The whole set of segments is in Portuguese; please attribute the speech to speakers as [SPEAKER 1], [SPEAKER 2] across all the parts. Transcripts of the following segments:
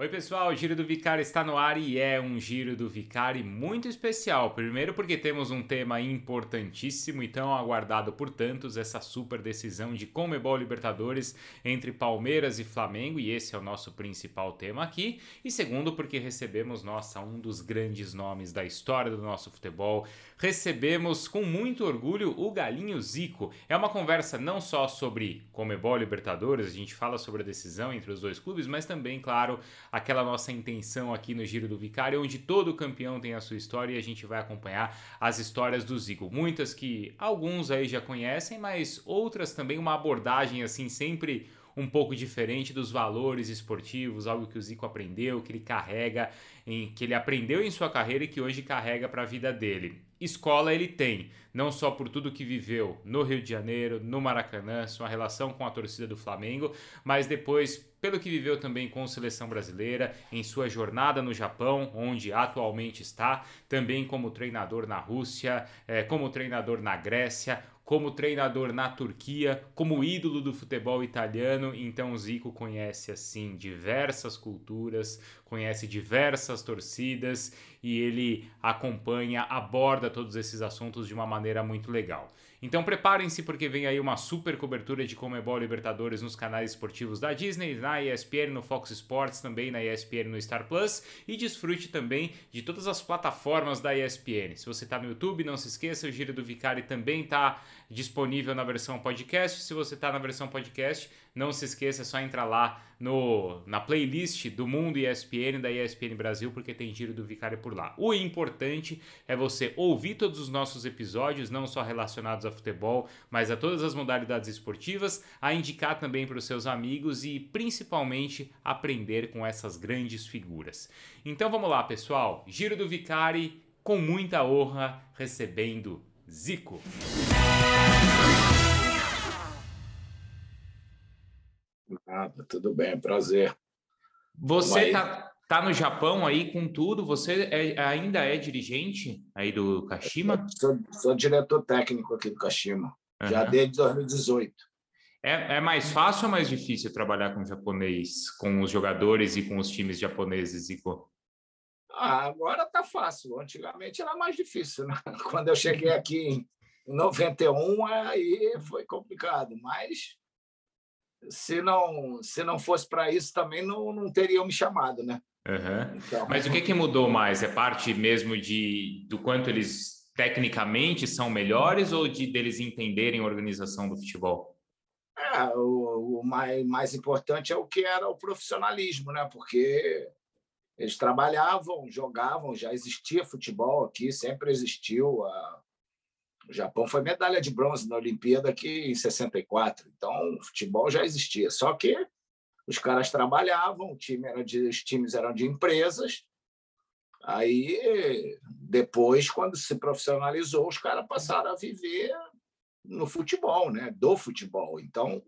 [SPEAKER 1] Oi, pessoal, o Giro do Vicari está no ar e é um Giro do Vicari muito especial. Primeiro, porque temos um tema importantíssimo e tão aguardado por tantos, essa super decisão de Comebol Libertadores entre Palmeiras e Flamengo, e esse é o nosso principal tema aqui. E segundo, porque recebemos, nossa, um dos grandes nomes da história do nosso futebol. Recebemos com muito orgulho o Galinho Zico. É uma conversa não só sobre Comebol Libertadores, a gente fala sobre a decisão entre os dois clubes, mas também, claro, aquela nossa intenção aqui no Giro do Vicário, onde todo campeão tem a sua história e a gente vai acompanhar as histórias do Zico. Muitas que alguns aí já conhecem, mas outras também uma abordagem assim sempre um pouco diferente dos valores esportivos, algo que o Zico aprendeu, que ele carrega, em, que ele aprendeu em sua carreira e que hoje carrega para a vida dele. Escola ele tem, não só por tudo que viveu no Rio de Janeiro, no Maracanã, sua relação com a torcida do Flamengo, mas depois pelo que viveu também com a seleção brasileira, em sua jornada no Japão, onde atualmente está, também como treinador na Rússia, é, como treinador na Grécia, como treinador na Turquia, como ídolo do futebol italiano. Então Zico conhece assim diversas culturas, conhece diversas torcidas e ele acompanha, aborda todos esses assuntos de uma maneira muito legal. Então preparem-se porque vem aí uma super cobertura de Comebol Libertadores nos canais esportivos da Disney, na ESPN, no Fox Sports, também na ESPN no Star Plus e desfrute também de todas as plataformas da ESPN. Se você está no YouTube, não se esqueça, o Giro do Vicari também está disponível na versão podcast. Se você está na versão podcast, não se esqueça, é só entrar lá no, na playlist do Mundo ESPN, da ESPN Brasil, porque tem Giro do Vicário por lá. O importante é você ouvir todos os nossos episódios, não só relacionados a futebol, mas a todas as modalidades esportivas, a indicar também para os seus amigos e principalmente aprender com essas grandes figuras. Então vamos lá, pessoal. Giro do Vicari, com muita honra, recebendo Zico.
[SPEAKER 2] Nada, tudo bem, prazer.
[SPEAKER 1] Você está tá no Japão aí com tudo? Você é, ainda é dirigente aí do Kashima?
[SPEAKER 2] Sou, sou diretor técnico aqui do Kashima, uhum. já desde 2018.
[SPEAKER 1] É, é mais fácil ou mais difícil trabalhar com japonês, com os jogadores e com os times japoneses, Zico?
[SPEAKER 2] Ah, agora tá fácil. Antigamente era mais difícil. Né? Quando eu cheguei aqui em 91, aí foi complicado. Mas se não se não fosse para isso também não, não teriam me chamado, né?
[SPEAKER 1] Uhum. Então, Mas o que, que mudou mais? É parte mesmo de do quanto eles tecnicamente são melhores ou de deles entenderem a organização do futebol?
[SPEAKER 2] É, o, o mais, mais importante é o que era o profissionalismo, né? Porque eles trabalhavam, jogavam, já existia futebol aqui, sempre existiu. A, o Japão foi medalha de bronze na Olimpíada aqui em 64, então o futebol já existia. Só que os caras trabalhavam, time de, os times eram de empresas. Aí, depois, quando se profissionalizou, os caras passaram a viver no futebol, né? do futebol. Então,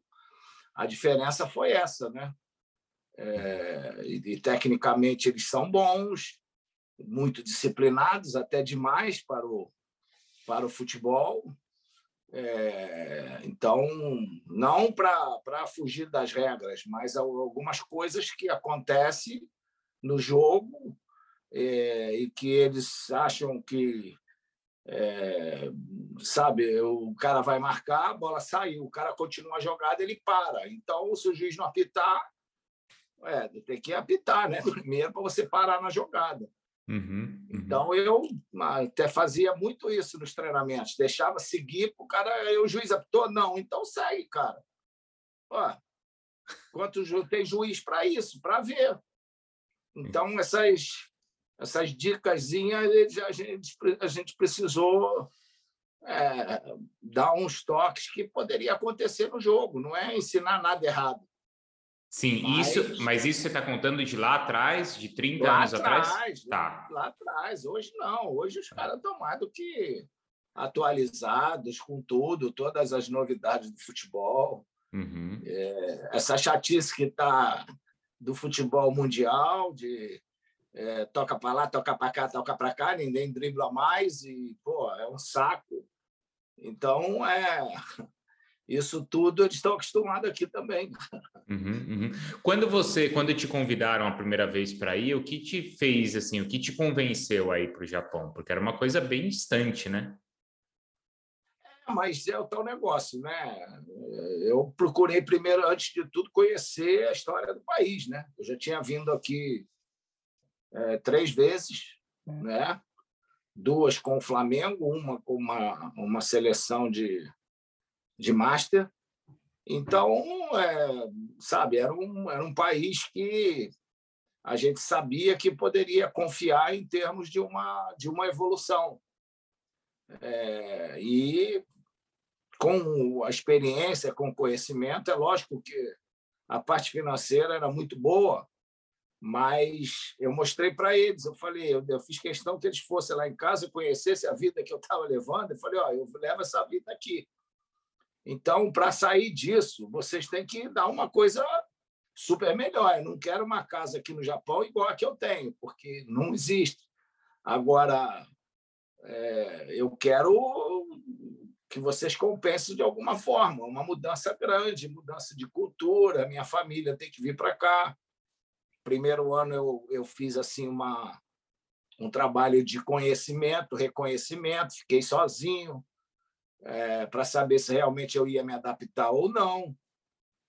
[SPEAKER 2] a diferença foi essa. Né? É, e, tecnicamente, eles são bons, muito disciplinados, até demais para o, para o futebol. É, então, não para fugir das regras, mas algumas coisas que acontecem no jogo é, e que eles acham que, é, sabe, o cara vai marcar, a bola saiu, o cara continua a jogada, ele para. Então, se o juiz não apitar, é, tem que apitar, né? Primeiro para você parar na jogada. Uhum, uhum. Então eu até fazia muito isso nos treinamentos, deixava seguir para o cara, o juiz apitou, não, então segue, cara. Ó, quanto tem juiz para isso, para ver. Então essas essas dicasinhas a gente a gente precisou é, dar uns toques que poderia acontecer no jogo, não é ensinar nada errado.
[SPEAKER 1] Sim, mas, isso, mas isso você está contando de lá atrás, de 30 anos atrás? atrás?
[SPEAKER 2] Tá. Lá atrás, hoje não. Hoje os caras estão mais do que atualizados com tudo, todas as novidades do futebol. Uhum. É, essa chatice que está do futebol mundial, de é, toca para lá, toca para cá, toca para cá, ninguém dribla mais e, pô, é um saco. Então, é isso tudo eles estão acostumados aqui também.
[SPEAKER 1] Uhum, uhum. Quando você, quando te convidaram a primeira vez para ir, o que te fez assim, o que te convenceu a ir para o Japão? Porque era uma coisa bem distante, né?
[SPEAKER 2] É, mas é o tal negócio, né? Eu procurei primeiro, antes de tudo, conhecer a história do país, né? Eu já tinha vindo aqui é, três vezes, é. né? Duas com o Flamengo, uma com uma, uma seleção de de master. Então, é, sabe, era um, era um país que a gente sabia que poderia confiar em termos de uma, de uma evolução. É, e com a experiência, com o conhecimento, é lógico que a parte financeira era muito boa, mas eu mostrei para eles, eu falei, eu, eu, fiz questão que eles fossem lá em casa e conhecessem a vida que eu estava levando, eu falei, ó, eu levo essa vida aqui. Então, para sair disso, vocês têm que dar uma coisa super melhor. Eu não quero uma casa aqui no Japão igual a que eu tenho, porque não existe. Agora, é, eu quero que vocês compensem de alguma forma, uma mudança grande, mudança de cultura. Minha família tem que vir para cá. Primeiro ano eu, eu fiz assim uma um trabalho de conhecimento, reconhecimento, fiquei sozinho, é, para saber se realmente eu ia me adaptar ou não.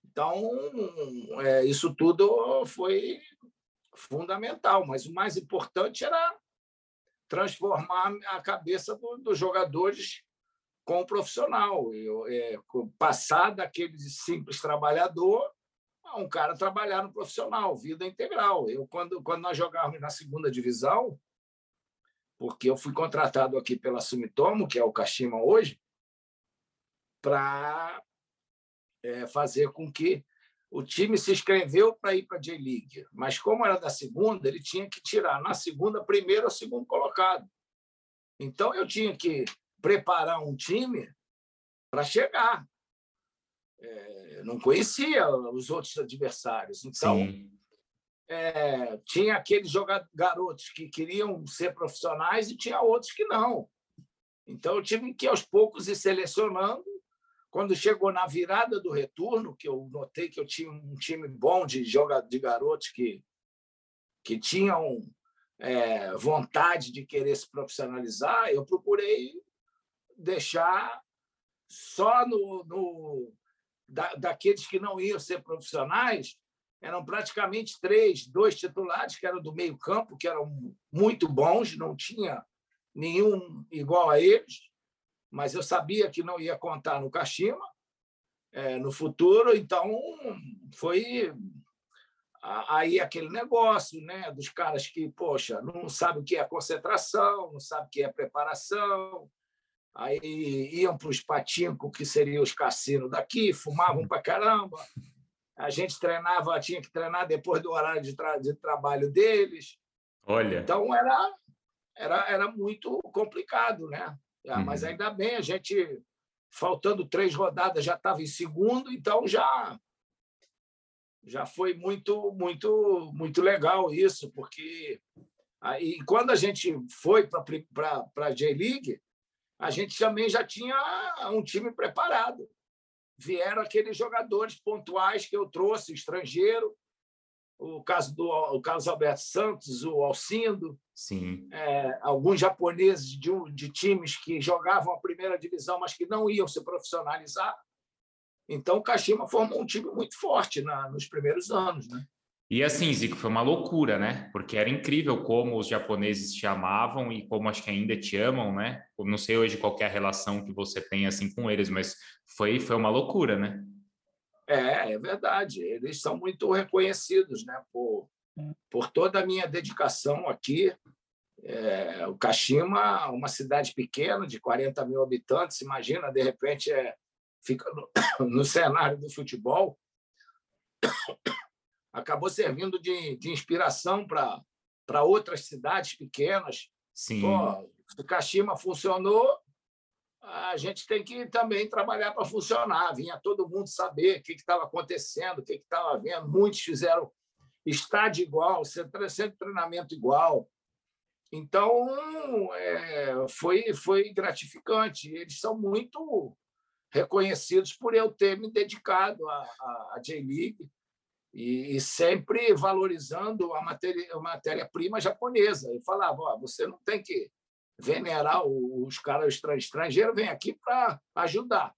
[SPEAKER 2] Então, é, isso tudo foi fundamental, mas o mais importante era transformar a cabeça do, dos jogadores com o profissional. Eu, é, passar daquele simples trabalhador a um cara trabalhar no profissional, vida integral. Eu, quando, quando nós jogávamos na segunda divisão, porque eu fui contratado aqui pela Sumitomo, que é o Kashima hoje, para é, fazer com que o time se inscreveu para ir para a J-League, mas como era da segunda, ele tinha que tirar na segunda primeiro ou segundo colocado. Então eu tinha que preparar um time para chegar. É, não conhecia os outros adversários, então é, tinha aqueles garotos que queriam ser profissionais e tinha outros que não. Então eu tive que aos poucos ir selecionando quando chegou na virada do retorno, que eu notei que eu tinha um time bom de jogadores, de garotos que, que tinham é, vontade de querer se profissionalizar, eu procurei deixar só no, no da, daqueles que não iam ser profissionais, eram praticamente três, dois titulares que eram do meio campo, que eram muito bons, não tinha nenhum igual a eles, mas eu sabia que não ia contar no Kashima é, no futuro, então foi aí aquele negócio né, dos caras que, poxa, não sabe o que é concentração, não sabe o que é preparação, aí iam para os patinco, que seriam os cassinos daqui, fumavam para caramba, a gente treinava, tinha que treinar depois do horário de, tra de trabalho deles.
[SPEAKER 1] Olha.
[SPEAKER 2] Então era, era, era muito complicado, né? Ah, uhum. Mas ainda bem, a gente, faltando três rodadas, já estava em segundo, então já já foi muito muito muito legal isso, porque aí quando a gente foi para a J-League, a gente também já tinha um time preparado. Vieram aqueles jogadores pontuais que eu trouxe, estrangeiro, o caso do o Carlos Alberto Santos, o Alcindo,
[SPEAKER 1] Sim.
[SPEAKER 2] É, alguns japoneses de, de times que jogavam a primeira divisão, mas que não iam se profissionalizar. Então, o Kashima formou um time muito forte na, nos primeiros anos, né?
[SPEAKER 1] E assim, Zico, foi uma loucura, né? Porque era incrível como os japoneses te amavam e como acho que ainda te amam, né? Eu não sei hoje qual é a relação que você tem assim com eles, mas foi, foi uma loucura, né?
[SPEAKER 2] É, é verdade. Eles são muito reconhecidos, né? Por, é. por toda a minha dedicação aqui. É, o Kashima, uma cidade pequena, de 40 mil habitantes, imagina, de repente, é, fica no, no cenário do futebol, acabou servindo de, de inspiração para outras cidades pequenas.
[SPEAKER 1] Sim.
[SPEAKER 2] Pô, o Kashima funcionou, a gente tem que também trabalhar para funcionar. Vinha todo mundo saber o que estava acontecendo, o que estava vendo. Muitos fizeram estádio igual, centro de treinamento igual. Então, é, foi, foi gratificante. Eles são muito reconhecidos por eu ter me dedicado à, à, J-League e, e, sempre valorizando a matéria-prima matéria japonesa. E falava: oh, você não tem que venerar os caras estrangeiros, vem aqui para ajudar.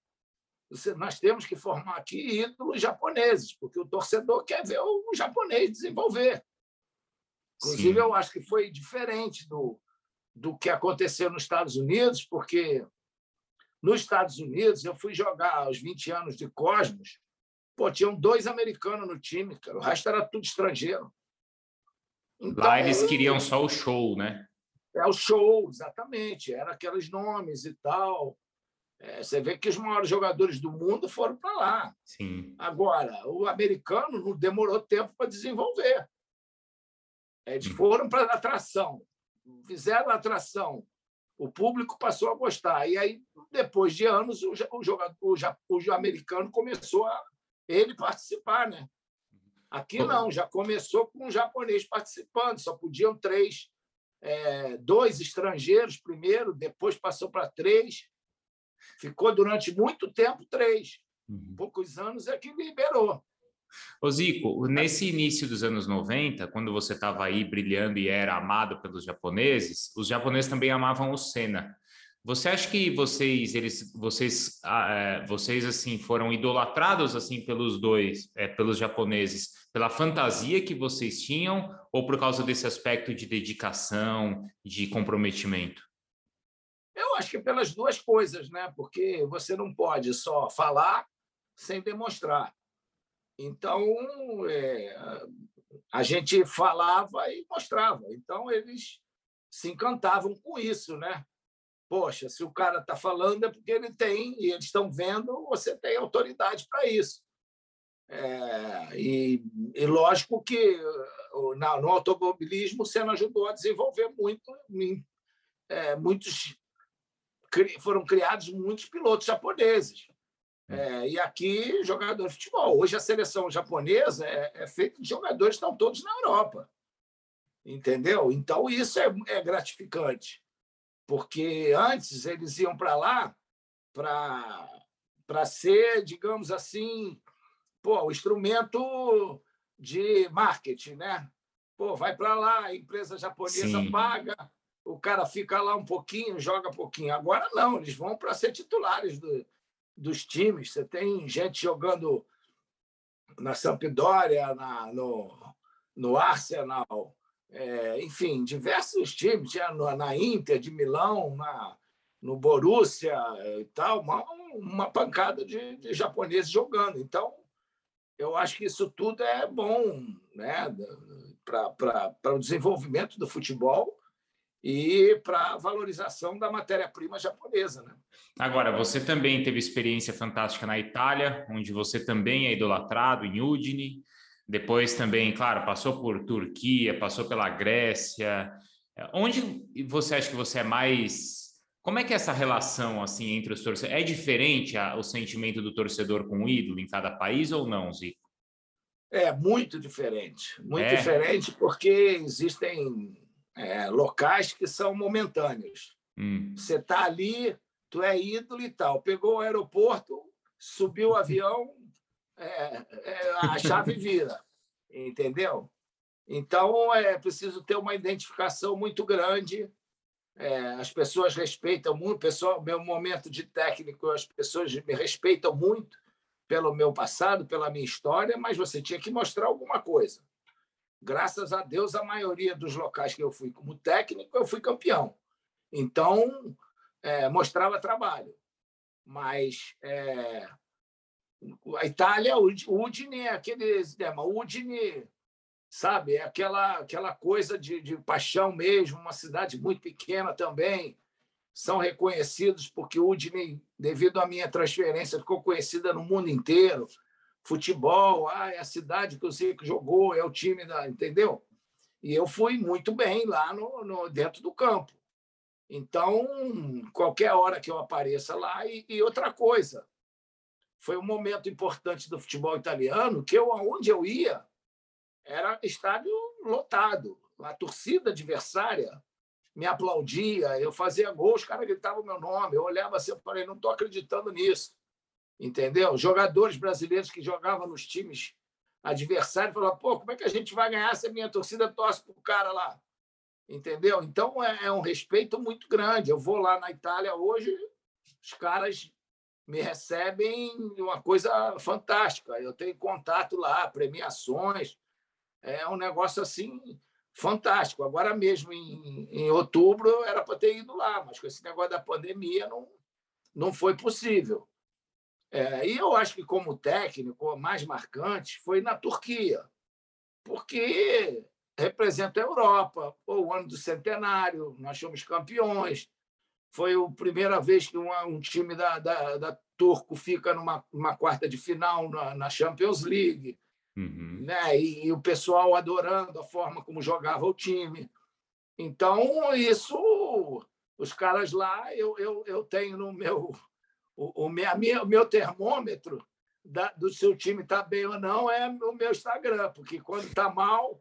[SPEAKER 2] Nós temos que formar aqui ídolos japoneses, porque o torcedor quer ver o japonês desenvolver. Inclusive, Sim. eu acho que foi diferente do, do que aconteceu nos Estados Unidos, porque nos Estados Unidos eu fui jogar aos 20 anos de Cosmos, pô, tinham dois americanos no time, cara, o resto era tudo estrangeiro.
[SPEAKER 1] Então, Lá eles queriam só o show, né?
[SPEAKER 2] É o show, exatamente. Era aqueles nomes e tal. É, você vê que os maiores jogadores do mundo foram para lá.
[SPEAKER 1] Sim.
[SPEAKER 2] Agora, o americano não demorou tempo para desenvolver. Eles hum. foram para a atração, fizeram a atração, o público passou a gostar. E aí, depois de anos, o, jogador, o, o americano começou a ele participar. Né? Aqui não, já começou com um japonês participando, só podiam três. É, dois estrangeiros primeiro, depois passou para três. Ficou durante muito tempo três. Uhum. Poucos anos é que liberou.
[SPEAKER 1] Ô Zico, nesse início dos anos 90, quando você estava aí brilhando e era amado pelos japoneses, os japoneses também amavam o Senna. Você acha que vocês, eles, vocês, ah, é, vocês assim foram idolatrados assim pelos dois, é, pelos japoneses, pela fantasia que vocês tinham ou por causa desse aspecto de dedicação, de comprometimento?
[SPEAKER 2] Eu acho que pelas duas coisas, né? Porque você não pode só falar sem demonstrar. Então, é, a gente falava e mostrava. Então, eles se encantavam com isso, né? Poxa, se o cara está falando é porque ele tem, e eles estão vendo, você tem autoridade para isso. É, e, e, lógico que na, no automobilismo o Senna ajudou a desenvolver muito, é, muitos foram criados muitos pilotos japoneses. É, e aqui, jogador de futebol. Hoje, a seleção japonesa é, é feita de jogadores que estão todos na Europa. Entendeu? Então, isso é, é gratificante. Porque antes eles iam para lá para ser, digamos assim, pô, o instrumento de marketing, né? Pô, vai para lá, a empresa japonesa Sim. paga, o cara fica lá um pouquinho, joga pouquinho. Agora não, eles vão para ser titulares do, dos times. Você tem gente jogando na Sampdoria, na, no, no Arsenal, é, enfim, diversos times, na, na Inter de Milão, na, no Borussia e tal, uma, uma pancada de, de japoneses jogando. Então, eu acho que isso tudo é bom né, para o desenvolvimento do futebol e para a valorização da matéria-prima japonesa. Né?
[SPEAKER 1] Agora, você também teve experiência fantástica na Itália, onde você também é idolatrado, em Udine. Depois também, claro, passou por Turquia, passou pela Grécia. Onde você acha que você é mais... Como é que é essa relação assim entre os torcedores? É diferente a, o sentimento do torcedor com o ídolo em cada país ou não, Zico?
[SPEAKER 2] É muito diferente, muito é. diferente porque existem é, locais que são momentâneos. Hum. Você está ali, tu é ídolo e tal. Pegou o aeroporto, subiu o avião, é, é, a chave vira, entendeu? Então é preciso ter uma identificação muito grande. É, as pessoas respeitam muito, pessoal, meu momento de técnico, as pessoas me respeitam muito pelo meu passado, pela minha história, mas você tinha que mostrar alguma coisa graças a Deus, a maioria dos locais que eu fui como técnico, eu fui campeão. Então, é, mostrava trabalho. Mas é, a Itália, o Udine é aquele tema. Udine, sabe, é aquela, aquela coisa de, de paixão mesmo, uma cidade muito pequena também. São reconhecidos porque Udine, devido à minha transferência, ficou conhecida no mundo inteiro futebol, ah, é a cidade que o Zico jogou, é o time da. Entendeu? E eu fui muito bem lá no, no dentro do campo. Então, qualquer hora que eu apareça lá. E, e, outra coisa, foi um momento importante do futebol italiano que eu, aonde eu ia, era estádio lotado. A torcida adversária me aplaudia, eu fazia gol, os caras gritavam meu nome, eu olhava assim, eu falei, não estou acreditando nisso. entendeu? Jogadores brasileiros que jogavam nos times adversários falavam, pô, como é que a gente vai ganhar se a minha torcida torce para o cara lá? Entendeu? Então é, é um respeito muito grande. Eu vou lá na Itália hoje, os caras me recebem uma coisa fantástica. Eu tenho contato lá, premiações. É um negócio assim fantástico. Agora mesmo, em, em outubro, era para ter ido lá, mas com esse negócio da pandemia não, não foi possível. É, e eu acho que, como técnico, o mais marcante foi na Turquia, porque representa a Europa, o ano do centenário, nós somos campeões. Foi a primeira vez que uma, um time da, da, da, Turco fica numa, quarta de final na, na Champions League. Uhum. Né? E, e, o pessoal adorando a forma como jogava o time. Então, isso, os caras lá, eu, eu, eu tenho no meu. O, o, minha, o meu termômetro da, do seu time está bem ou não é o meu Instagram, porque quando está mal,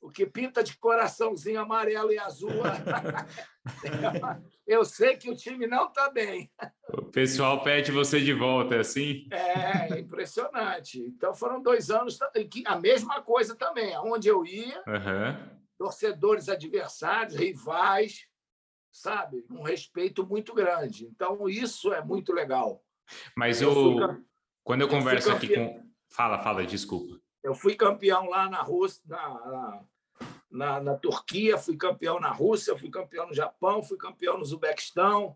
[SPEAKER 2] o que pinta de coraçãozinho amarelo e azul. eu sei que o time não está bem.
[SPEAKER 1] O pessoal pede você de volta, é assim?
[SPEAKER 2] É, impressionante. Então foram dois anos que a mesma coisa também. Aonde eu ia, uhum. torcedores adversários, rivais, sabe? Um respeito muito grande. Então isso é muito legal.
[SPEAKER 1] Mas eu, quando eu converso eu aqui com. Fala, fala, desculpa.
[SPEAKER 2] Eu fui campeão lá na Rússia, na, na, na, Turquia, fui campeão na Rússia, fui campeão no Japão, fui campeão no Uzbequistão.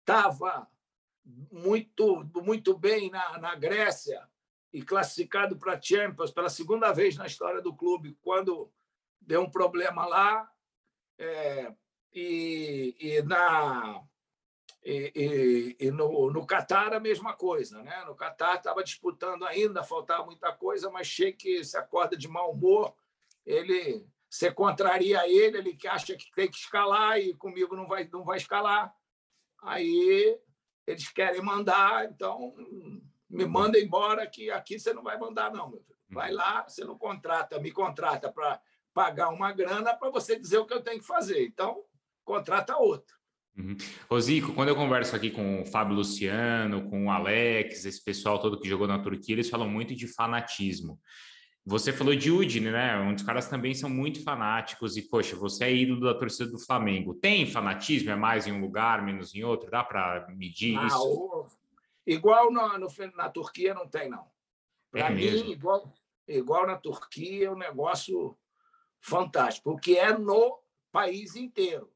[SPEAKER 2] Estava é, muito, muito bem na, na Grécia e classificado para Champions pela segunda vez na história do clube, quando deu um problema lá. É, e, e na e, e, e, no, no Catar a mesma coisa. Né? No Catar estava disputando ainda, faltava muita coisa, mas Sheik se acorda de mau humor, ele você contraria ele, ele que acha que tem que escalar e comigo não vai, não vai escalar. Aí eles querem mandar, então me manda embora que aqui você não vai mandar, não. Meu filho. Vai lá, você não contrata, me contrata para pagar uma grana para você dizer o que eu tenho que fazer. Então, contrata outro.
[SPEAKER 1] Uhum. Rosico, quando eu converso aqui com o Fábio Luciano, com o Alex, esse pessoal todo que jogou na Turquia, eles falam muito de fanatismo. Você falou de Udine, né? Onde os caras também são muito fanáticos e, poxa, você é ídolo da torcida do Flamengo. Tem fanatismo? É mais em um lugar, menos em outro? Dá para medir não, isso?
[SPEAKER 2] Igual na, no, na Turquia não tem, não. Para é mim, mesmo? igual, igual na Turquia, é um negócio fantástico, porque é no país inteiro.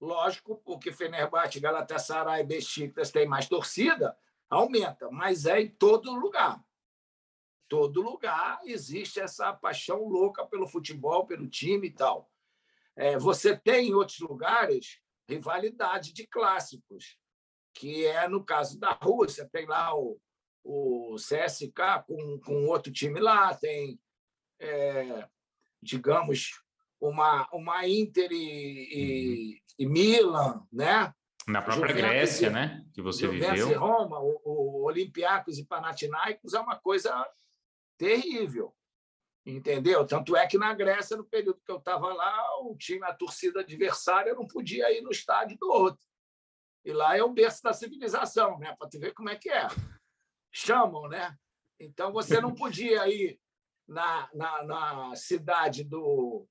[SPEAKER 2] Lógico, porque Fenerbahçe, Galatasaray Besiktas têm mais torcida, aumenta, mas é em todo lugar. Todo lugar existe essa paixão louca pelo futebol, pelo time e tal. É, você tem em outros lugares rivalidade de clássicos, que é no caso da Rússia, tem lá o, o CSK com, com outro time lá, tem, é, digamos, uma, uma Inter e, e, Milan, né?
[SPEAKER 1] Na própria Juventus Grécia, né? Que você Juventus viveu.
[SPEAKER 2] E Roma, o, o Olympiacos e Panathinaikos é uma coisa terrível, entendeu? Tanto é que na Grécia, no período que eu estava lá, o time, a torcida adversária não podia ir no estádio do outro. E lá é o berço da civilização, né? Para tu ver como é que é. Chamam, né? Então você não podia ir na, na, na cidade do,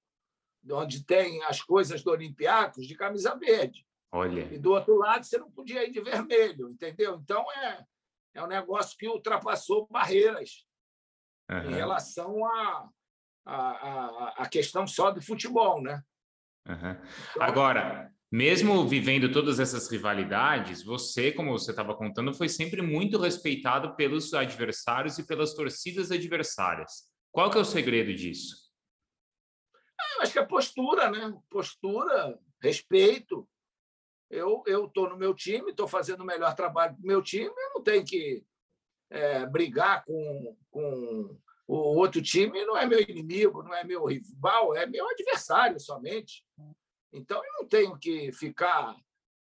[SPEAKER 2] onde tem as coisas do Olympiacos de camisa verde.
[SPEAKER 1] Olha.
[SPEAKER 2] E do outro lado você não podia ir de vermelho, entendeu? Então é, é um negócio que ultrapassou barreiras uhum. em relação à a, a, a, questão só do futebol, né?
[SPEAKER 1] Uhum. Agora, mesmo vivendo todas essas rivalidades, você, como você estava contando, foi sempre muito respeitado pelos adversários e pelas torcidas adversárias. Qual que é o segredo disso?
[SPEAKER 2] Eu acho que é postura, né? Postura, respeito. Eu estou no meu time, estou fazendo o melhor trabalho do meu time, eu não tenho que é, brigar com, com o outro time, não é meu inimigo, não é meu rival, é meu adversário somente. Então, eu não tenho que ficar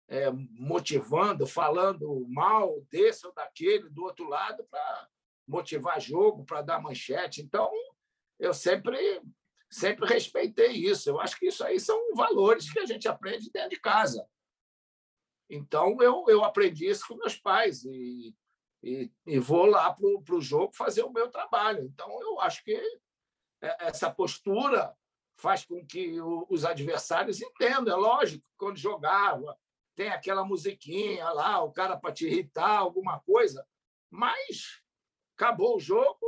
[SPEAKER 2] é, motivando, falando mal desse ou daquele, do outro lado, para motivar jogo, para dar manchete. Então, eu sempre sempre respeitei isso. Eu acho que isso aí são valores que a gente aprende dentro de casa. Então, eu, eu aprendi isso com meus pais e, e, e vou lá para o jogo fazer o meu trabalho. Então, eu acho que é, essa postura faz com que os adversários entendam. É lógico, quando jogava, tem aquela musiquinha lá, o cara para te irritar, alguma coisa, mas acabou o jogo,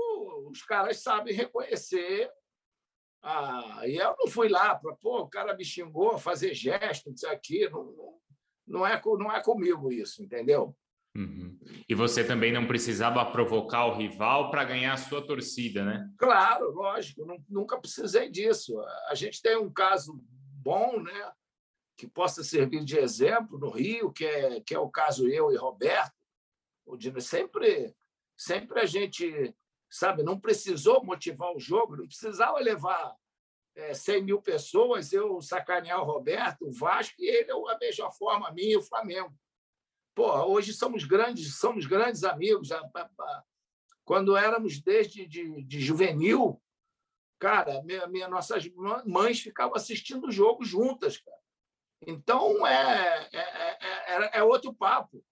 [SPEAKER 2] os caras sabem reconhecer. Ah, e eu não fui lá para, pô, o cara me xingou, fazer gesto, isso aqui, não, não, é, não é comigo isso, entendeu?
[SPEAKER 1] Uhum. E você também não precisava provocar o rival para ganhar a sua torcida, né?
[SPEAKER 2] Claro, lógico, nunca precisei disso. A gente tem um caso bom, né? Que possa servir de exemplo no Rio, que é, que é o caso eu e Roberto. O Dino sempre, sempre a gente, sabe, não precisou motivar o jogo, não precisava levar é, 100 mil pessoas, eu sacanear o Roberto, o Vasco, e ele, a mesma forma, a mim e o Flamengo. Pô, hoje somos grandes, somos grandes amigos. Quando éramos desde de, de juvenil, cara, minha, minha, nossas mães ficavam assistindo o jogo juntas, cara. Então é, é, é, é, outro papo,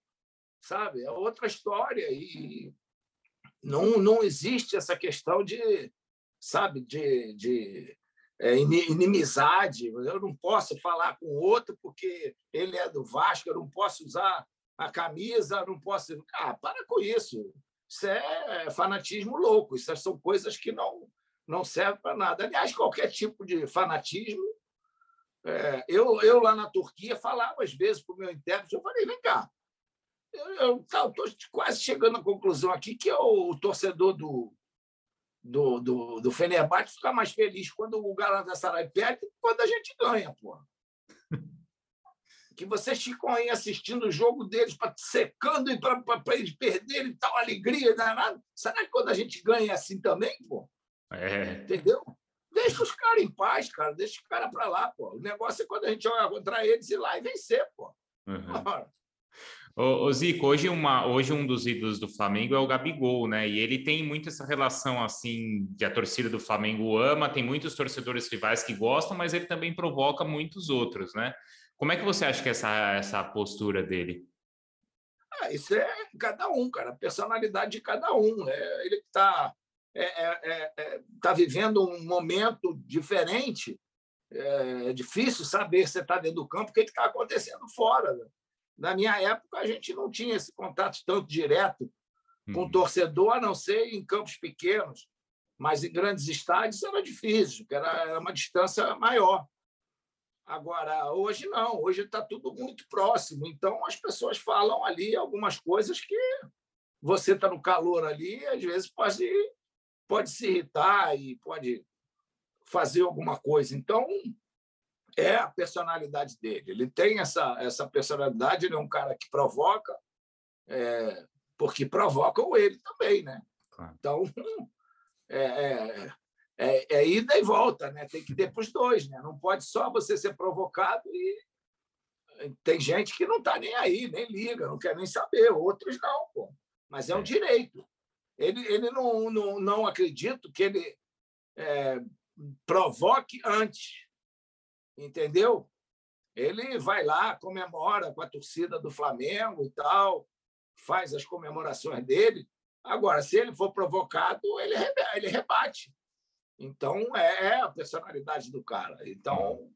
[SPEAKER 2] sabe? É outra história e não, não existe essa questão de, sabe, de, de é, inimizade. Eu não posso falar com outro porque ele é do Vasco, eu não posso usar a camisa, não posso. Ah, para com isso. Isso é fanatismo louco. Isso são coisas que não, não servem para nada. Aliás, qualquer tipo de fanatismo. É, eu, eu lá na Turquia falava às vezes para o meu intérprete, eu falei, vem cá, eu estou quase chegando à conclusão aqui que o, torcedor do, do, do, do Fenerbahçe fica mais feliz quando o Galatasaray perde quando a gente ganha, porra que vocês ficam aí assistindo o jogo deles, secando para eles perderem tal alegria, danada. Será que quando a gente ganha é assim também, pô? É. Entendeu? Deixa os caras em paz, cara. Deixa os caras para lá, pô. O negócio é quando a gente joga contra eles ir lá e vencer, pô. Uhum.
[SPEAKER 1] Ô, ô, Zico, hoje, uma, hoje um dos ídolos do Flamengo é o Gabigol, né? E ele tem muito essa relação, assim, de a torcida do Flamengo ama, tem muitos torcedores rivais que gostam, mas ele também provoca muitos outros, né? Como é que você acha que é essa, essa postura dele?
[SPEAKER 2] Ah, isso é cada um, cara, a personalidade de cada um. É, ele está é, é, é, é, tá vivendo um momento diferente. É, difícil saber se está dentro do campo o que está acontecendo fora. Né? Na minha época, a gente não tinha esse contato tanto direto com o uhum. torcedor, a não ser em campos pequenos. Mas em grandes estádios era difícil, era, era uma distância maior. Agora, hoje não, hoje está tudo muito próximo. Então, as pessoas falam ali algumas coisas que você está no calor ali, às vezes pode, pode se irritar e pode fazer alguma coisa. Então, é a personalidade dele. Ele tem essa, essa personalidade, ele é um cara que provoca, é, porque provocam ele também, né? Então, é, é, é, é ida e volta, né? Tem que ter para os dois, né? Não pode só você ser provocado e tem gente que não está nem aí, nem liga, não quer nem saber, outros não, pô. Mas é um é. direito. Ele, ele não, não, não acredito que ele é, provoque antes, entendeu? Ele vai lá, comemora com a torcida do Flamengo e tal, faz as comemorações dele. Agora, se ele for provocado, ele, ele rebate. Então, é, é a personalidade do cara. Então,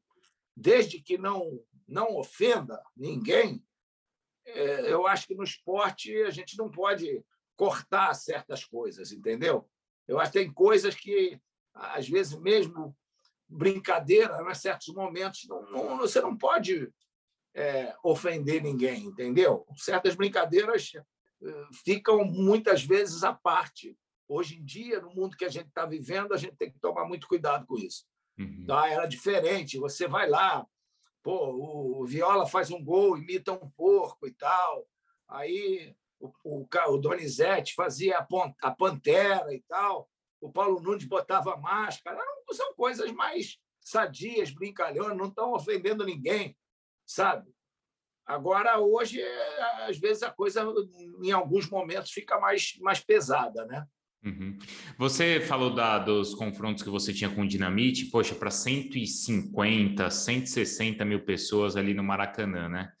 [SPEAKER 2] desde que não, não ofenda ninguém, é, eu acho que no esporte a gente não pode cortar certas coisas, entendeu? Eu acho que tem coisas que, às vezes, mesmo brincadeira, em certos momentos, não, não, você não pode é, ofender ninguém, entendeu? Certas brincadeiras é, ficam muitas vezes à parte Hoje em dia, no mundo que a gente está vivendo, a gente tem que tomar muito cuidado com isso. Uhum. Tá? Era diferente. Você vai lá, pô, o Viola faz um gol, imita um porco e tal. Aí o, o, o Donizete fazia a, a pantera e tal. O Paulo Nunes botava máscara. Não, são coisas mais sadias, brincalhões, não estão ofendendo ninguém, sabe? Agora, hoje, às vezes, a coisa, em alguns momentos, fica mais, mais pesada, né?
[SPEAKER 1] Uhum. Você falou da, dos confrontos que você tinha com o Dinamite, poxa, para 150, 160 mil pessoas ali no Maracanã, né?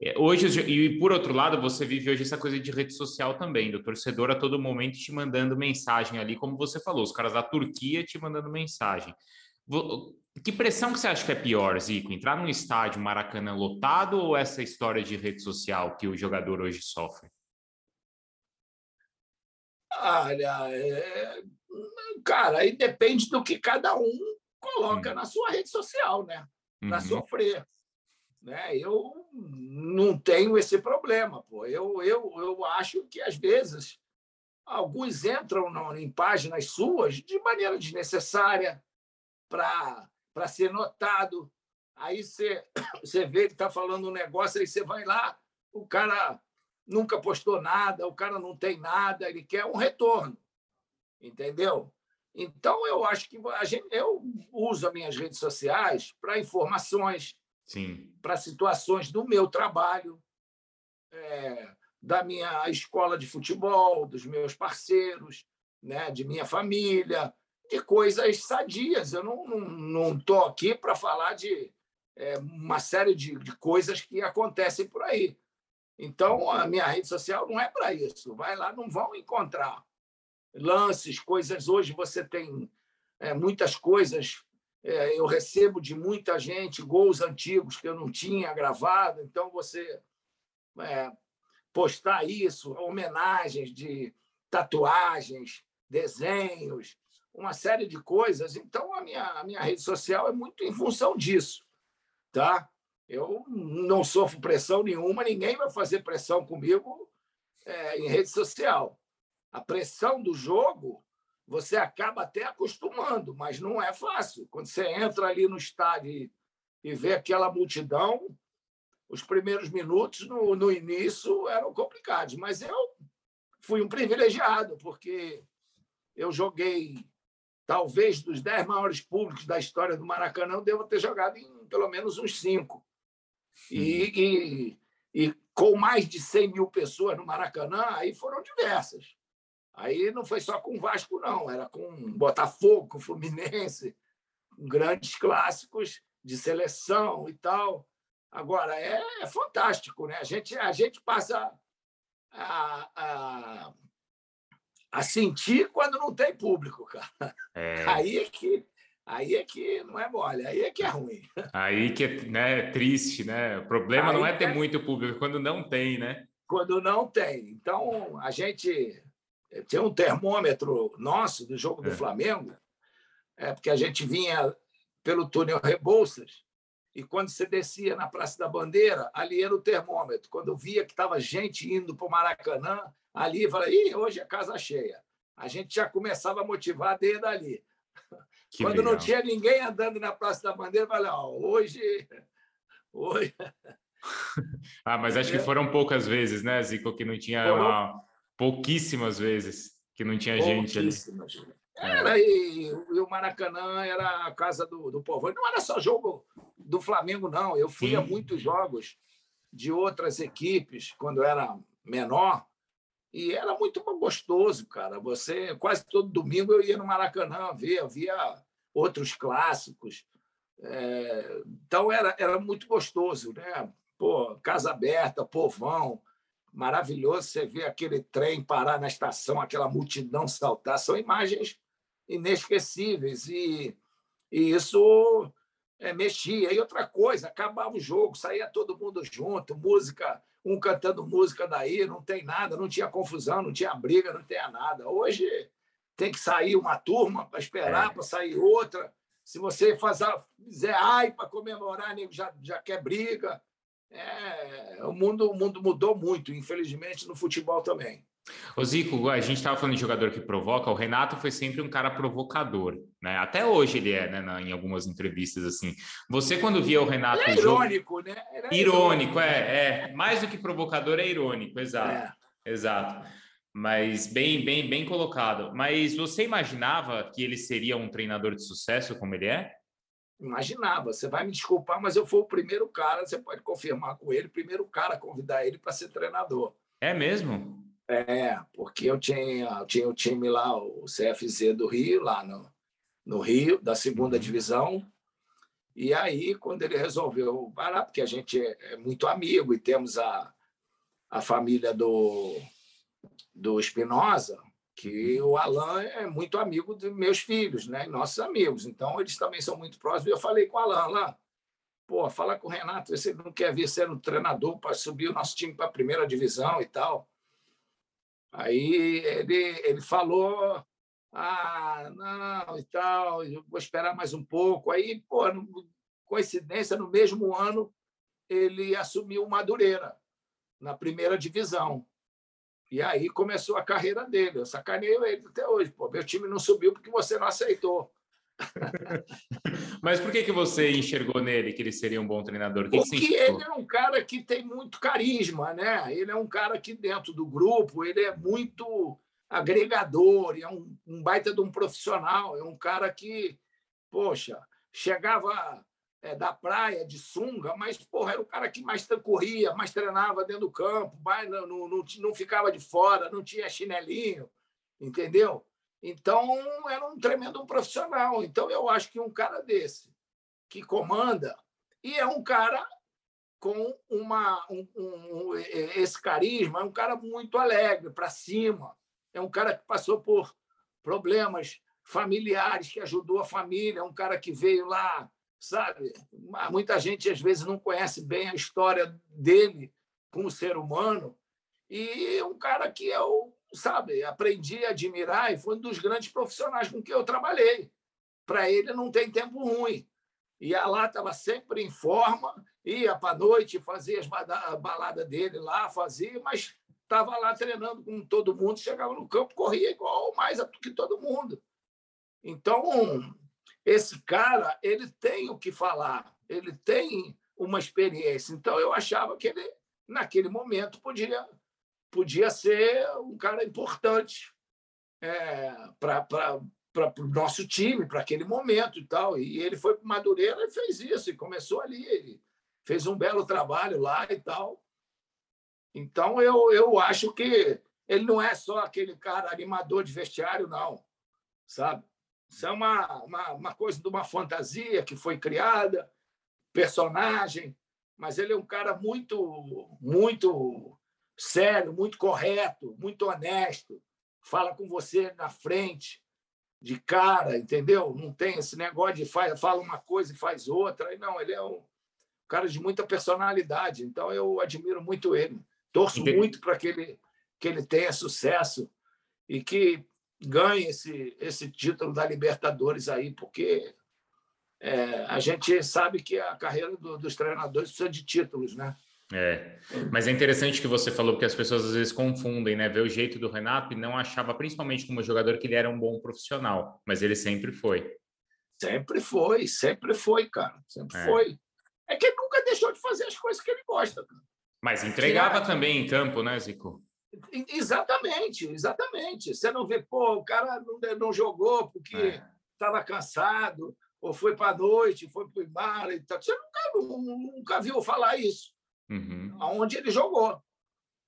[SPEAKER 1] É, hoje, e por outro lado, você vive hoje essa coisa de rede social também, do torcedor a todo momento te mandando mensagem ali, como você falou, os caras da Turquia te mandando mensagem. Que pressão que você acha que é pior, Zico? Entrar num estádio Maracanã lotado ou essa história de rede social que o jogador hoje sofre?
[SPEAKER 2] Olha, é... cara, aí depende do que cada um coloca hum. na sua rede social, né? Para uhum. sofrer. Né? Eu não tenho esse problema. Pô. Eu, eu, eu acho que, às vezes, alguns entram em páginas suas de maneira desnecessária para ser notado. Aí você, você vê que está falando um negócio, aí você vai lá, o cara nunca postou nada, o cara não tem nada, ele quer um retorno. Entendeu? Então, eu acho que a gente, eu uso as minhas redes sociais para informações, para situações do meu trabalho, é, da minha escola de futebol, dos meus parceiros, né, de minha família, de coisas sadias. Eu não estou aqui para falar de é, uma série de, de coisas que acontecem por aí. Então, a minha rede social não é para isso. Vai lá, não vão encontrar lances, coisas. Hoje você tem é, muitas coisas é, eu recebo de muita gente gols antigos que eu não tinha gravado, então você é, postar isso, homenagens de tatuagens, desenhos, uma série de coisas. Então a minha, a minha rede social é muito em função disso, tá? Eu não sofro pressão nenhuma, ninguém vai fazer pressão comigo é, em rede social. A pressão do jogo você acaba até acostumando, mas não é fácil. Quando você entra ali no estádio e, e vê aquela multidão, os primeiros minutos no, no início eram complicados, mas eu fui um privilegiado, porque eu joguei, talvez dos dez maiores públicos da história do Maracanã, eu devo ter jogado em pelo menos uns cinco. E, e, e com mais de 100 mil pessoas no Maracanã, aí foram diversas. Aí não foi só com o Vasco, não, era com Botafogo, com Fluminense, com grandes clássicos de seleção e tal. Agora, é, é fantástico, né? A gente, a gente passa a, a, a, sentir quando não tem público, cara. É. Aí é que. Aí é que não é mole, aí é que é ruim.
[SPEAKER 1] Aí que é né, triste, né? O problema aí não é ter é... muito público, é quando não tem, né?
[SPEAKER 2] Quando não tem. Então, a gente tinha um termômetro nosso do jogo do é. Flamengo, é, porque a gente vinha pelo túnel Rebouças, e quando você descia na Praça da Bandeira, ali era o termômetro. Quando eu via que estava gente indo para o Maracanã, ali eu falei, Ih, hoje é casa cheia. A gente já começava a motivar desde ali. Que quando legal. não tinha ninguém andando na Praça da Bandeira, eu falei, oh, hoje. hoje...
[SPEAKER 1] ah, mas acho que foram poucas vezes, né, Zico, que não tinha foram... uma pouquíssimas vezes que não tinha gente ali.
[SPEAKER 2] É. Era, e, e, o Maracanã era a casa do, do povo. Não era só jogo do Flamengo, não. Eu fui Sim. a muitos jogos de outras equipes quando era menor e era muito gostoso, cara. Você quase todo domingo eu ia no Maracanã ver, via outros clássicos. É, então era, era muito gostoso, né? Pô, casa aberta, povão, maravilhoso você ver aquele trem parar na estação, aquela multidão saltar, são imagens inesquecíveis e, e isso é, mexia. E outra coisa, acabava o jogo, saía todo mundo junto, música, um cantando música daí, não tem nada, não tinha confusão, não tinha briga, não tinha nada. Hoje tem que sair uma turma para esperar, é. para sair outra. Se você fazer, fizer ai para comemorar, nego já, já quer briga. É, o, mundo, o mundo mudou muito, infelizmente, no futebol também.
[SPEAKER 1] Ô Zico, a gente estava falando de jogador que provoca, o Renato foi sempre um cara provocador, né? Até hoje ele é, né? em algumas entrevistas assim. Você quando via o Renato.
[SPEAKER 2] Ele é irônico, jogo... né?
[SPEAKER 1] É irônico, é, é. Mais do que provocador é irônico, exato. É. Exato. Mas bem, bem, bem colocado. Mas você imaginava que ele seria um treinador de sucesso como ele é?
[SPEAKER 2] Imaginava. Você vai me desculpar, mas eu fui o primeiro cara, você pode confirmar com ele, primeiro cara a convidar ele para ser treinador.
[SPEAKER 1] É mesmo?
[SPEAKER 2] É, porque eu tinha, eu tinha o time lá, o CFZ do Rio, lá no, no Rio, da segunda uhum. divisão, E aí, quando ele resolveu parar, porque a gente é, é muito amigo e temos a, a família do, do Espinosa, que o Alan é muito amigo dos meus filhos, né? nossos amigos. Então, eles também são muito próximos. Eu falei com o Alan lá, pô, fala com o Renato, ele não quer vir ser um treinador para subir o nosso time para a primeira divisão e tal. Aí ele, ele falou, ah, não, e tal, vou esperar mais um pouco. Aí, pô, coincidência, no mesmo ano, ele assumiu o Madureira, na primeira divisão. E aí começou a carreira dele. Eu sacaneio ele até hoje. Pô, meu time não subiu porque você não aceitou.
[SPEAKER 1] Mas por que, que você enxergou nele que ele seria um bom treinador?
[SPEAKER 2] Que Porque que ele é um cara que tem muito carisma, né? Ele é um cara que dentro do grupo ele é muito agregador, é um, um baita de um profissional, é um cara que, poxa, chegava é, da praia de sunga, mas porra, era o cara que mais corria, mais treinava dentro do campo, mais, não, não, não, não ficava de fora, não tinha chinelinho, entendeu? Então, era um tremendo profissional. Então, eu acho que um cara desse, que comanda, e é um cara com uma, um, um, esse carisma, é um cara muito alegre, para cima, é um cara que passou por problemas familiares, que ajudou a família, é um cara que veio lá, sabe? Muita gente, às vezes, não conhece bem a história dele como ser humano, e um cara que o sabe, aprendi a admirar e foi um dos grandes profissionais com que eu trabalhei. Para ele não tem tempo ruim. Ia lá, estava sempre em forma, ia para a noite, fazia as baladas dele lá, fazia, mas estava lá treinando com todo mundo, chegava no campo, corria igual mais que todo mundo. Então, esse cara, ele tem o que falar, ele tem uma experiência. Então, eu achava que ele, naquele momento, podia podia ser um cara importante é, para o nosso time, para aquele momento e tal. E ele foi para Madureira e fez isso, e começou ali, fez um belo trabalho lá e tal. Então, eu, eu acho que ele não é só aquele cara animador de vestiário, não, sabe? Isso é uma, uma, uma coisa de uma fantasia que foi criada, personagem, mas ele é um cara muito, muito sério, muito correto, muito honesto, fala com você na frente, de cara, entendeu? Não tem esse negócio de faz, fala uma coisa e faz outra. Não, ele é um cara de muita personalidade, então eu admiro muito ele. Torço Entendi. muito para que ele, que ele tenha sucesso e que ganhe esse, esse título da Libertadores aí, porque é, a gente sabe que a carreira do, dos treinadores precisa de títulos, né?
[SPEAKER 1] É, mas é interessante que você falou, porque as pessoas às vezes confundem, né? Ver o jeito do Renato e não achava, principalmente como jogador, que ele era um bom profissional, mas ele sempre foi.
[SPEAKER 2] Sempre foi, sempre foi, cara. Sempre é. foi. É que ele nunca deixou de fazer as coisas que ele gosta. Cara.
[SPEAKER 1] Mas entregava também em campo, né, Zico?
[SPEAKER 2] Exatamente, exatamente. Você não vê, pô, o cara não, não jogou porque estava é. cansado, ou foi para a noite, foi para o bar e tal. Você nunca, nunca viu falar isso uhum. onde ele jogou.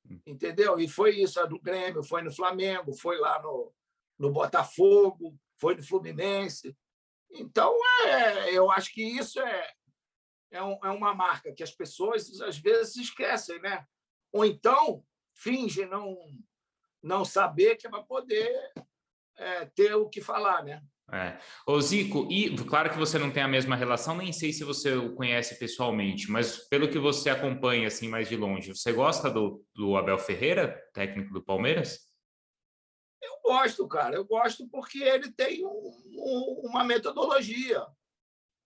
[SPEAKER 2] Hum. Entendeu? E foi isso do Grêmio, foi no Flamengo, foi lá no, no Botafogo, foi no Fluminense. Então, é, eu acho que isso é, é, um, é uma marca que as pessoas às vezes esquecem, né? Ou então fingem não, não saber que é para poder é, ter o que falar, né?
[SPEAKER 1] É. Ô Zico, e claro que você não tem a mesma relação, nem sei se você o conhece pessoalmente, mas pelo que você acompanha assim mais de longe, você gosta do, do Abel Ferreira, técnico do Palmeiras?
[SPEAKER 2] Eu gosto, cara, eu gosto porque ele tem um, um, uma metodologia.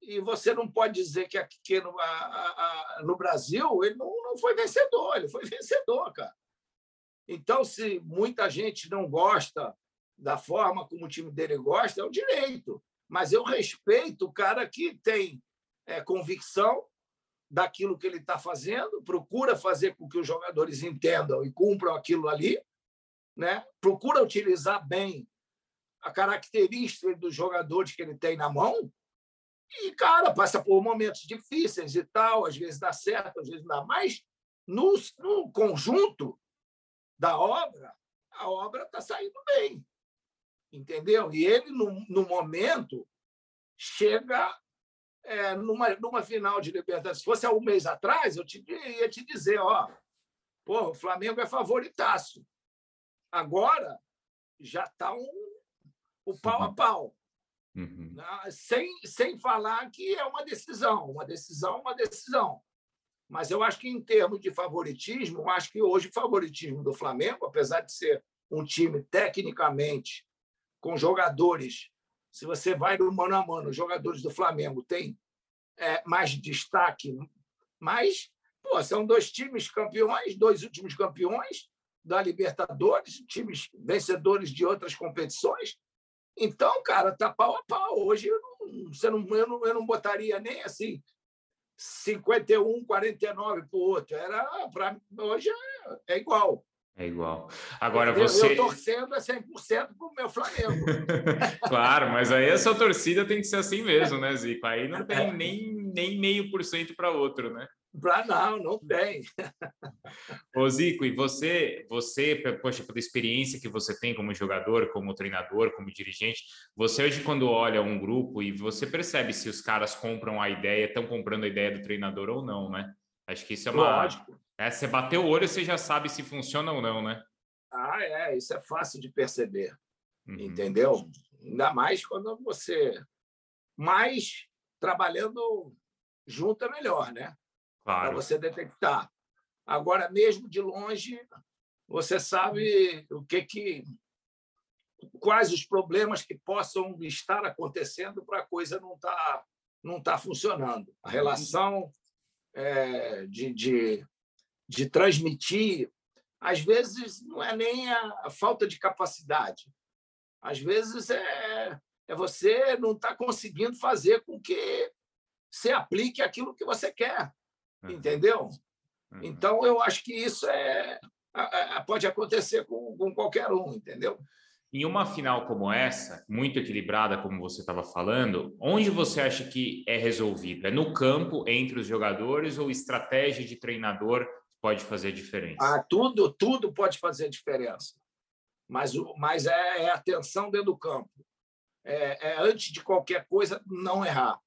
[SPEAKER 2] E você não pode dizer que aqui no, a, a, no Brasil ele não, não foi vencedor, ele foi vencedor, cara. Então, se muita gente não gosta da forma como o time dele gosta, é o direito. Mas eu respeito o cara que tem é, convicção daquilo que ele está fazendo, procura fazer com que os jogadores entendam e cumpram aquilo ali, né? procura utilizar bem a característica dos jogadores que ele tem na mão. E, cara, passa por momentos difíceis e tal, às vezes dá certo, às vezes não dá. Mas, no, no conjunto da obra, a obra está saindo bem entendeu? E ele, no, no momento, chega é, numa, numa final de Libertadores. Se fosse há um mês atrás, eu te, ia te dizer, ó, porra, o Flamengo é favoritaço. Agora já está um, o pau a pau. Uhum. Né? Sem, sem falar que é uma decisão, uma decisão, uma decisão. Mas eu acho que, em termos de favoritismo, acho que hoje o favoritismo do Flamengo, apesar de ser um time tecnicamente com jogadores, se você vai no mano a mano, os jogadores do Flamengo têm é, mais destaque, mas pô, são dois times campeões, dois últimos campeões da Libertadores, times vencedores de outras competições. Então, cara, tá pau a pau. Hoje eu não, você não, eu não, eu não botaria nem assim 51, 49 para o outro. Era, para hoje é, é, igual.
[SPEAKER 1] É igual. Agora você.
[SPEAKER 2] Eu torcendo é 100% para o meu Flamengo.
[SPEAKER 1] claro, mas aí a sua torcida tem que ser assim mesmo, né, Zico? Aí não tem é. nem, nem meio por cento para outro, né?
[SPEAKER 2] Não, não tem.
[SPEAKER 1] Ô Zico, e você, você, poxa, pela experiência que você tem como jogador, como treinador, como dirigente, você hoje quando olha um grupo e você percebe se os caras compram a ideia, estão comprando a ideia do treinador ou não, né? Acho que isso é uma... Lógico. É, você bateu o olho, você já sabe se funciona ou não, né?
[SPEAKER 2] Ah, é, isso é fácil de perceber, uhum. entendeu? Ainda mais quando você... Mais trabalhando junto é melhor, né? Claro. para você detectar. Agora, mesmo de longe, você sabe o que que quais os problemas que possam estar acontecendo para a coisa não estar tá, não tá funcionando. A relação é, de, de, de transmitir, às vezes, não é nem a, a falta de capacidade. Às vezes é, é você não estar tá conseguindo fazer com que você aplique aquilo que você quer entendeu? Uhum. Então, eu acho que isso é, pode acontecer com, com qualquer um, entendeu?
[SPEAKER 1] Em uma final como essa, muito equilibrada, como você estava falando, onde você acha que é resolvido? É no campo, entre os jogadores, ou estratégia de treinador pode fazer diferença?
[SPEAKER 2] Ah, tudo, tudo pode fazer diferença. Mas, mas é, é atenção dentro do campo. É, é, antes de qualquer coisa, não errar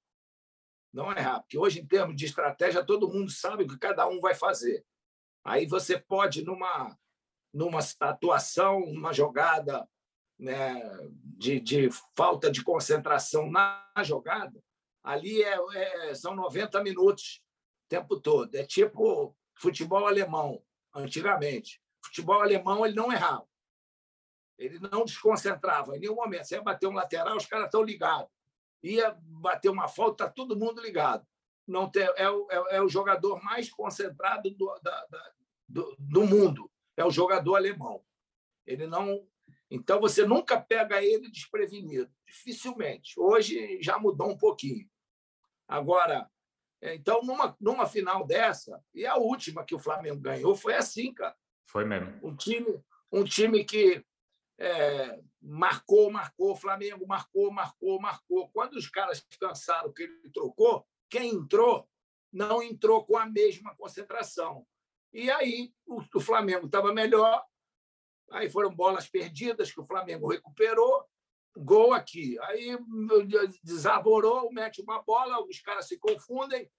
[SPEAKER 2] não errar, porque hoje, em termos de estratégia, todo mundo sabe o que cada um vai fazer. Aí você pode, numa, numa atuação, uma jogada né, de, de falta de concentração na jogada, ali é, é, são 90 minutos o tempo todo. É tipo futebol alemão, antigamente. Futebol alemão ele não errava. Ele não desconcentrava em nenhum momento. Você ia bater um lateral, os caras estão ligados ia bater uma falta, está todo mundo ligado. Não tem, é, o, é, é o jogador mais concentrado do, da, da, do, do mundo, é o jogador alemão. Ele não. Então, você nunca pega ele desprevenido, dificilmente. Hoje já mudou um pouquinho. Agora, é, então, numa, numa final dessa, e a última que o Flamengo ganhou foi assim, cara.
[SPEAKER 1] Foi mesmo.
[SPEAKER 2] Um time, um time que é, marcou, marcou, Flamengo marcou, marcou, marcou. Quando os caras cansaram que ele trocou, quem entrou não entrou com a mesma concentração. E aí o, o Flamengo estava melhor, aí foram bolas perdidas que o Flamengo recuperou, gol aqui. Aí desaborou, mete uma bola, os caras se confundem.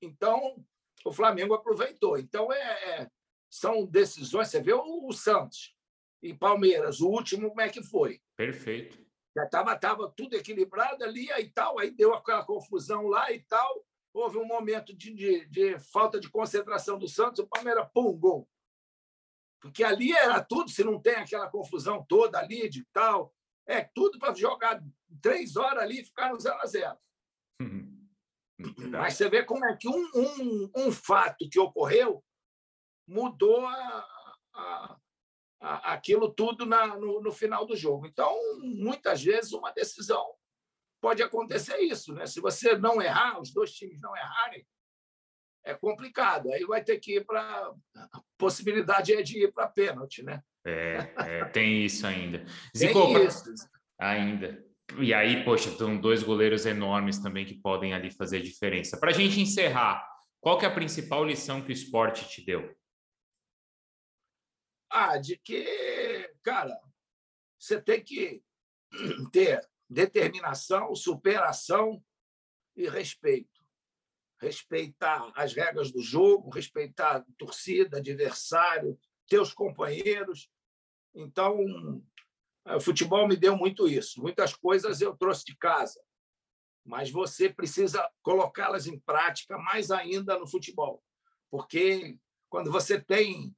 [SPEAKER 2] Então, o Flamengo aproveitou. Então, é, é são decisões. Você vê o, o Santos e Palmeiras. O último, como é que foi?
[SPEAKER 1] Perfeito.
[SPEAKER 2] Já estava tava tudo equilibrado ali e tal, aí deu aquela confusão lá e tal. Houve um momento de, de, de falta de concentração do Santos, o Palmeiras, pum, gol. Porque ali era tudo, se não tem aquela confusão toda ali de tal, é tudo para jogar três horas ali e ficar no 0 a 0 Mas você vê como é que um, um, um fato que ocorreu mudou a, a, aquilo tudo na, no, no, final do jogo. Então, muitas vezes, uma decisão pode acontecer isso. Né? Se você não errar, os dois times não errarem, é complicado. Aí vai ter que ir para. A possibilidade é de ir para pênalti, né?
[SPEAKER 1] É, é, tem isso ainda. Zico, tem isso. Ainda. E aí, poxa, estão dois goleiros enormes também que podem ali fazer diferença. Para a gente encerrar, qual que é a principal lição que o esporte te deu?
[SPEAKER 2] Ah, de que, cara, você tem que ter determinação, superação e respeito. Respeitar as regras do jogo, respeitar a torcida, adversário, teus companheiros. Então, o futebol me deu muito isso. Muitas coisas eu trouxe de casa, mas você precisa colocá-las em prática mais ainda no futebol, porque quando você tem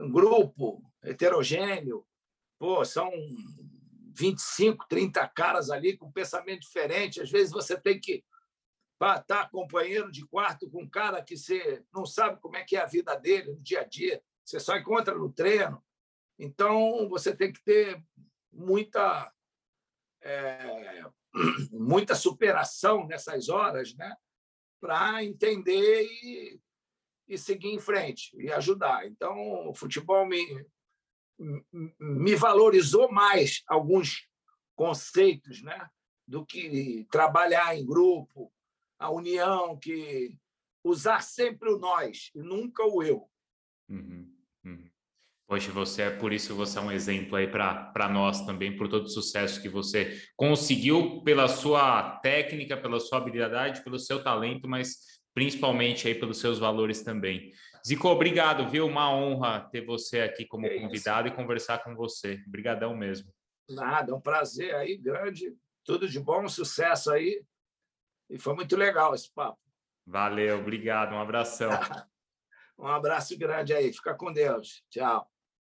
[SPEAKER 2] um grupo heterogêneo, pô, são 25, 30 caras ali com pensamento diferente. Às vezes você tem que estar tá companheiro de quarto com um cara que você não sabe como é que é a vida dele no dia a dia, você só encontra no treino. Então, você tem que ter muita é, muita superação nessas horas, né? Para entender e, e seguir em frente e ajudar. Então, o futebol me, me valorizou mais alguns conceitos, né? Do que trabalhar em grupo, a união, que usar sempre o nós e nunca o eu.
[SPEAKER 1] Uhum, uhum. Você é por isso você é um exemplo aí para nós também, por todo o sucesso que você conseguiu pela sua técnica, pela sua habilidade, pelo seu talento, mas principalmente aí pelos seus valores também. Zico, obrigado, viu? Uma honra ter você aqui como é convidado e conversar com você. Obrigadão mesmo.
[SPEAKER 2] Nada, é um prazer aí grande. Tudo de bom, sucesso aí. E foi muito legal esse papo.
[SPEAKER 1] Valeu, obrigado. Um abração.
[SPEAKER 2] um abraço grande aí. Fica com Deus. Tchau.